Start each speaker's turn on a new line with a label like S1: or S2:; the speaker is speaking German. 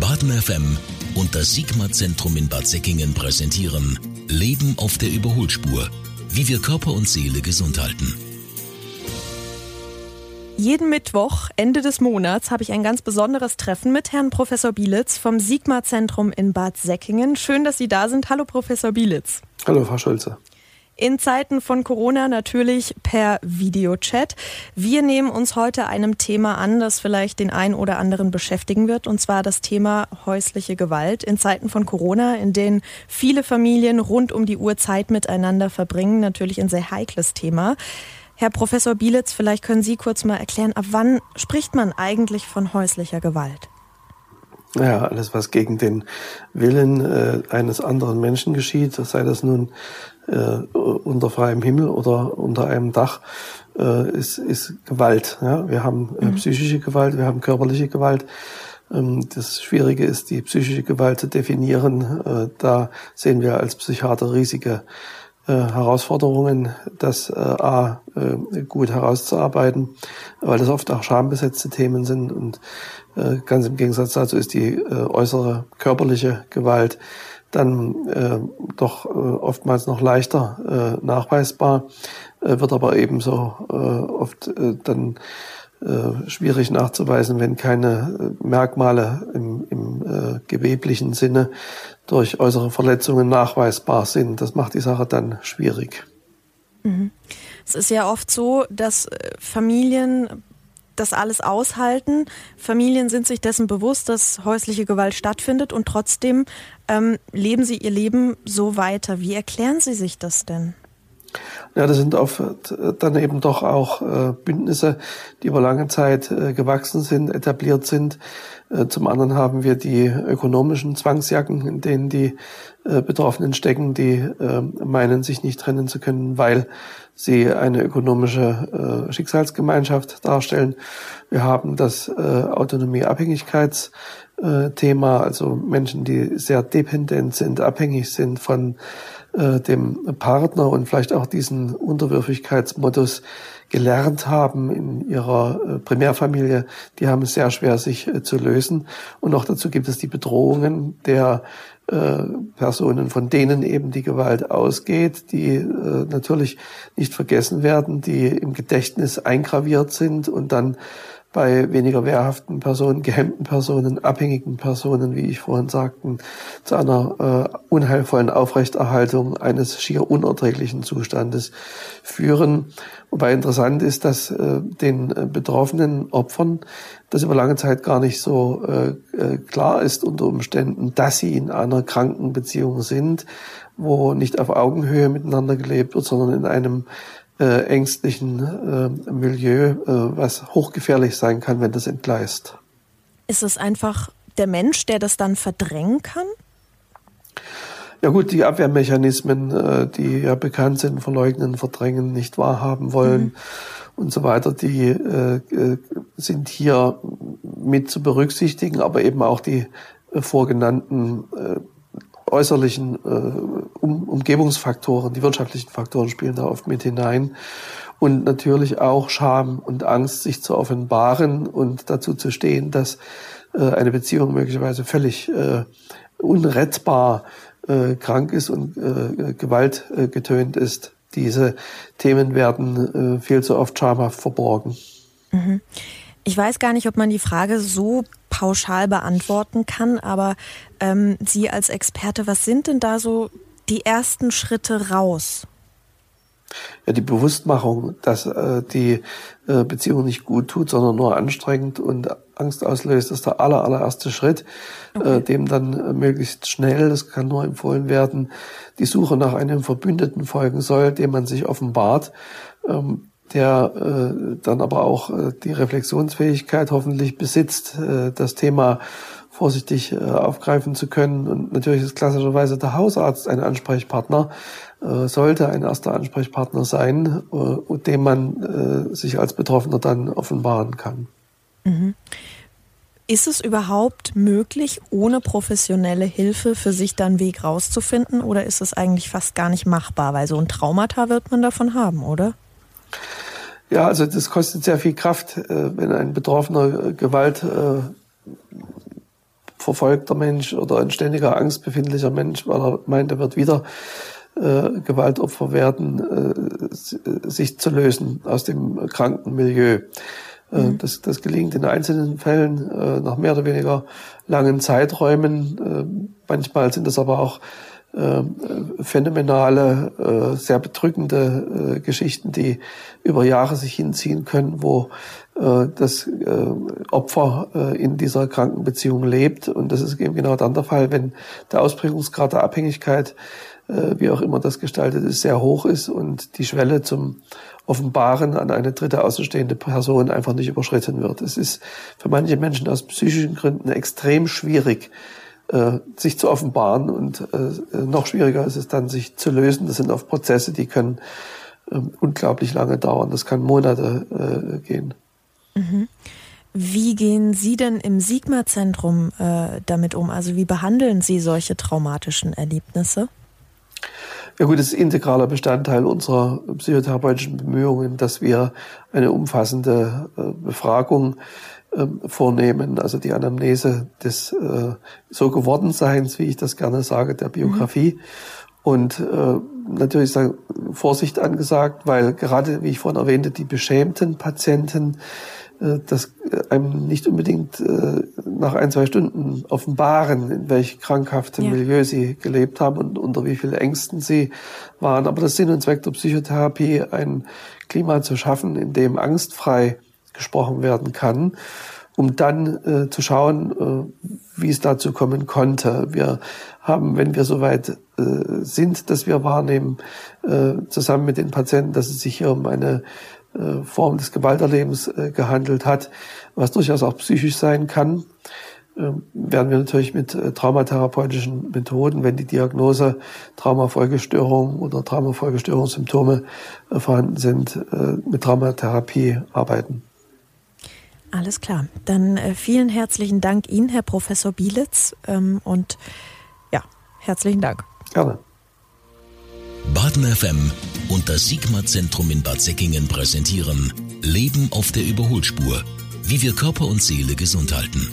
S1: Baden FM und das Sigma-Zentrum in Bad Säckingen präsentieren Leben auf der Überholspur. Wie wir Körper und Seele gesund halten.
S2: Jeden Mittwoch, Ende des Monats, habe ich ein ganz besonderes Treffen mit Herrn Professor Bielitz vom Sigma-Zentrum in Bad Säckingen. Schön, dass Sie da sind. Hallo, Professor Bielitz.
S3: Hallo, Frau Schulze.
S2: In Zeiten von Corona natürlich per Videochat. Wir nehmen uns heute einem Thema an, das vielleicht den einen oder anderen beschäftigen wird, und zwar das Thema häusliche Gewalt. In Zeiten von Corona, in denen viele Familien rund um die Uhr Zeit miteinander verbringen, natürlich ein sehr heikles Thema. Herr Professor Bielitz, vielleicht können Sie kurz mal erklären, ab wann spricht man eigentlich von häuslicher Gewalt?
S3: Ja, alles, was gegen den Willen äh, eines anderen Menschen geschieht, sei das nun äh, unter freiem Himmel oder unter einem Dach, äh, ist, ist Gewalt. Ja? Wir haben äh, mhm. psychische Gewalt, wir haben körperliche Gewalt. Ähm, das Schwierige ist, die psychische Gewalt zu definieren. Äh, da sehen wir als Psychiater riesige äh, Herausforderungen, das äh, A äh, gut herauszuarbeiten, weil das oft auch schambesetzte Themen sind und äh, ganz im Gegensatz dazu ist die äh, äußere körperliche Gewalt dann äh, doch äh, oftmals noch leichter äh, nachweisbar, äh, wird aber ebenso äh, oft äh, dann äh, schwierig nachzuweisen, wenn keine äh, Merkmale im, im äh, geweblichen Sinne durch äußere Verletzungen nachweisbar sind. Das macht die Sache dann schwierig.
S2: Mhm. Es ist ja oft so, dass äh, Familien das alles aushalten. Familien sind sich dessen bewusst, dass häusliche Gewalt stattfindet und trotzdem ähm, leben sie ihr Leben so weiter. Wie erklären Sie sich das denn?
S3: Ja, das sind oft dann eben doch auch äh, Bündnisse, die über lange Zeit äh, gewachsen sind, etabliert sind. Äh, zum anderen haben wir die ökonomischen Zwangsjacken, in denen die äh, Betroffenen stecken, die äh, meinen, sich nicht trennen zu können, weil sie eine ökonomische äh, Schicksalsgemeinschaft darstellen. Wir haben das äh, Autonomie-Abhängigkeitsthema, also Menschen, die sehr dependent sind, abhängig sind von äh, dem Partner und vielleicht auch diesen Unterwürfigkeitsmodus gelernt haben in ihrer äh, Primärfamilie, die haben es sehr schwer, sich äh, zu lösen. Und noch dazu gibt es die Bedrohungen der äh, Personen, von denen eben die Gewalt ausgeht, die äh, natürlich nicht vergessen werden, die im Gedächtnis eingraviert sind und dann bei weniger wehrhaften Personen, gehemmten Personen, abhängigen Personen, wie ich vorhin sagten, zu einer äh, unheilvollen Aufrechterhaltung eines schier unerträglichen Zustandes führen. Wobei interessant ist, dass äh, den äh, betroffenen Opfern das über lange Zeit gar nicht so äh, äh klar ist unter Umständen, dass sie in einer kranken Beziehung sind, wo nicht auf Augenhöhe miteinander gelebt wird, sondern in einem äh, ängstlichen äh, Milieu, äh, was hochgefährlich sein kann, wenn das entgleist.
S2: Ist es einfach der Mensch, der das dann verdrängen kann?
S3: Ja gut, die Abwehrmechanismen, äh, die ja bekannt sind, verleugnen, verdrängen, nicht wahrhaben wollen mhm. und so weiter, die äh, sind hier mit zu berücksichtigen, aber eben auch die vorgenannten äußerlichen äh, um Umgebungsfaktoren, die wirtschaftlichen Faktoren spielen da oft mit hinein. Und natürlich auch Scham und Angst, sich zu offenbaren und dazu zu stehen, dass äh, eine Beziehung möglicherweise völlig äh, unrettbar äh, krank ist und äh, gewaltgetönt ist. Diese Themen werden äh, viel zu oft schamhaft verborgen.
S2: Mhm. Ich weiß gar nicht, ob man die Frage so pauschal beantworten kann, aber ähm, Sie als Experte, was sind denn da so die ersten Schritte raus?
S3: Ja, die Bewusstmachung, dass äh, die äh, Beziehung nicht gut tut, sondern nur anstrengend und Angst auslöst, ist der aller, allererste Schritt, äh, okay. äh, dem dann äh, möglichst schnell, das kann nur empfohlen werden, die Suche nach einem Verbündeten folgen soll, dem man sich offenbart. Ähm, der äh, dann aber auch äh, die Reflexionsfähigkeit hoffentlich besitzt, äh, das Thema vorsichtig äh, aufgreifen zu können. Und natürlich ist klassischerweise der Hausarzt ein Ansprechpartner, äh, sollte ein erster Ansprechpartner sein, äh, dem man äh, sich als Betroffener dann offenbaren kann.
S2: Mhm. Ist es überhaupt möglich, ohne professionelle Hilfe für sich dann Weg rauszufinden oder ist es eigentlich fast gar nicht machbar? Weil so ein Traumata wird man davon haben, oder?
S3: Ja, also das kostet sehr viel Kraft, äh, wenn ein Betroffener äh, Gewalt äh, verfolgter Mensch oder ein ständiger angstbefindlicher Mensch, weil er meint, er wird wieder äh, Gewaltopfer werden, äh, sich zu lösen aus dem kranken Milieu. Mhm. Das, das gelingt in einzelnen Fällen äh, nach mehr oder weniger langen Zeiträumen. Äh, manchmal sind es aber auch äh, phänomenale, äh, sehr bedrückende äh, Geschichten, die über Jahre sich hinziehen können, wo äh, das äh, Opfer äh, in dieser Krankenbeziehung lebt. Und das ist eben genau dann der Fall, wenn der Ausprägungsgrad der Abhängigkeit, äh, wie auch immer das gestaltet ist, sehr hoch ist und die Schwelle zum Offenbaren an eine dritte außenstehende Person einfach nicht überschritten wird. Es ist für manche Menschen aus psychischen Gründen extrem schwierig, äh, sich zu offenbaren und äh, noch schwieriger ist es dann, sich zu lösen. Das sind oft Prozesse, die können äh, unglaublich lange dauern. Das kann Monate äh, gehen.
S2: Mhm. Wie gehen Sie denn im Sigma-Zentrum äh, damit um? Also wie behandeln Sie solche traumatischen Erlebnisse?
S3: Ja gut, es ist integraler Bestandteil unserer psychotherapeutischen Bemühungen, dass wir eine umfassende äh, Befragung äh, vornehmen, also die Anamnese des äh, so geworden Seins, wie ich das gerne sage, der Biografie. Mhm. Und äh, natürlich ist Vorsicht angesagt, weil gerade, wie ich vorhin erwähnte, die beschämten Patienten äh, das äh, einem nicht unbedingt äh, nach ein, zwei Stunden offenbaren, in welch krankhaftem ja. Milieu sie gelebt haben und unter wie viel Ängsten sie waren. Aber das Sinn und Zweck der Psychotherapie, ein Klima zu schaffen, in dem angstfrei gesprochen werden kann, um dann äh, zu schauen, äh, wie es dazu kommen konnte. Wir haben, wenn wir soweit äh, sind, dass wir wahrnehmen, äh, zusammen mit den Patienten, dass es sich hier um eine äh, Form des Gewalterlebens äh, gehandelt hat, was durchaus auch psychisch sein kann, werden wir natürlich mit traumatherapeutischen Methoden, wenn die Diagnose Traumafolgestörung oder Traumafolgestörungssymptome vorhanden sind, mit Traumatherapie arbeiten.
S2: Alles klar. Dann vielen herzlichen Dank Ihnen, Herr Professor Bielitz, ähm, und ja, herzlichen Dank.
S3: Gerne.
S1: Baden FM und das Sigma-Zentrum in Bad Säckingen präsentieren Leben auf der Überholspur. Wie wir Körper und Seele gesund halten.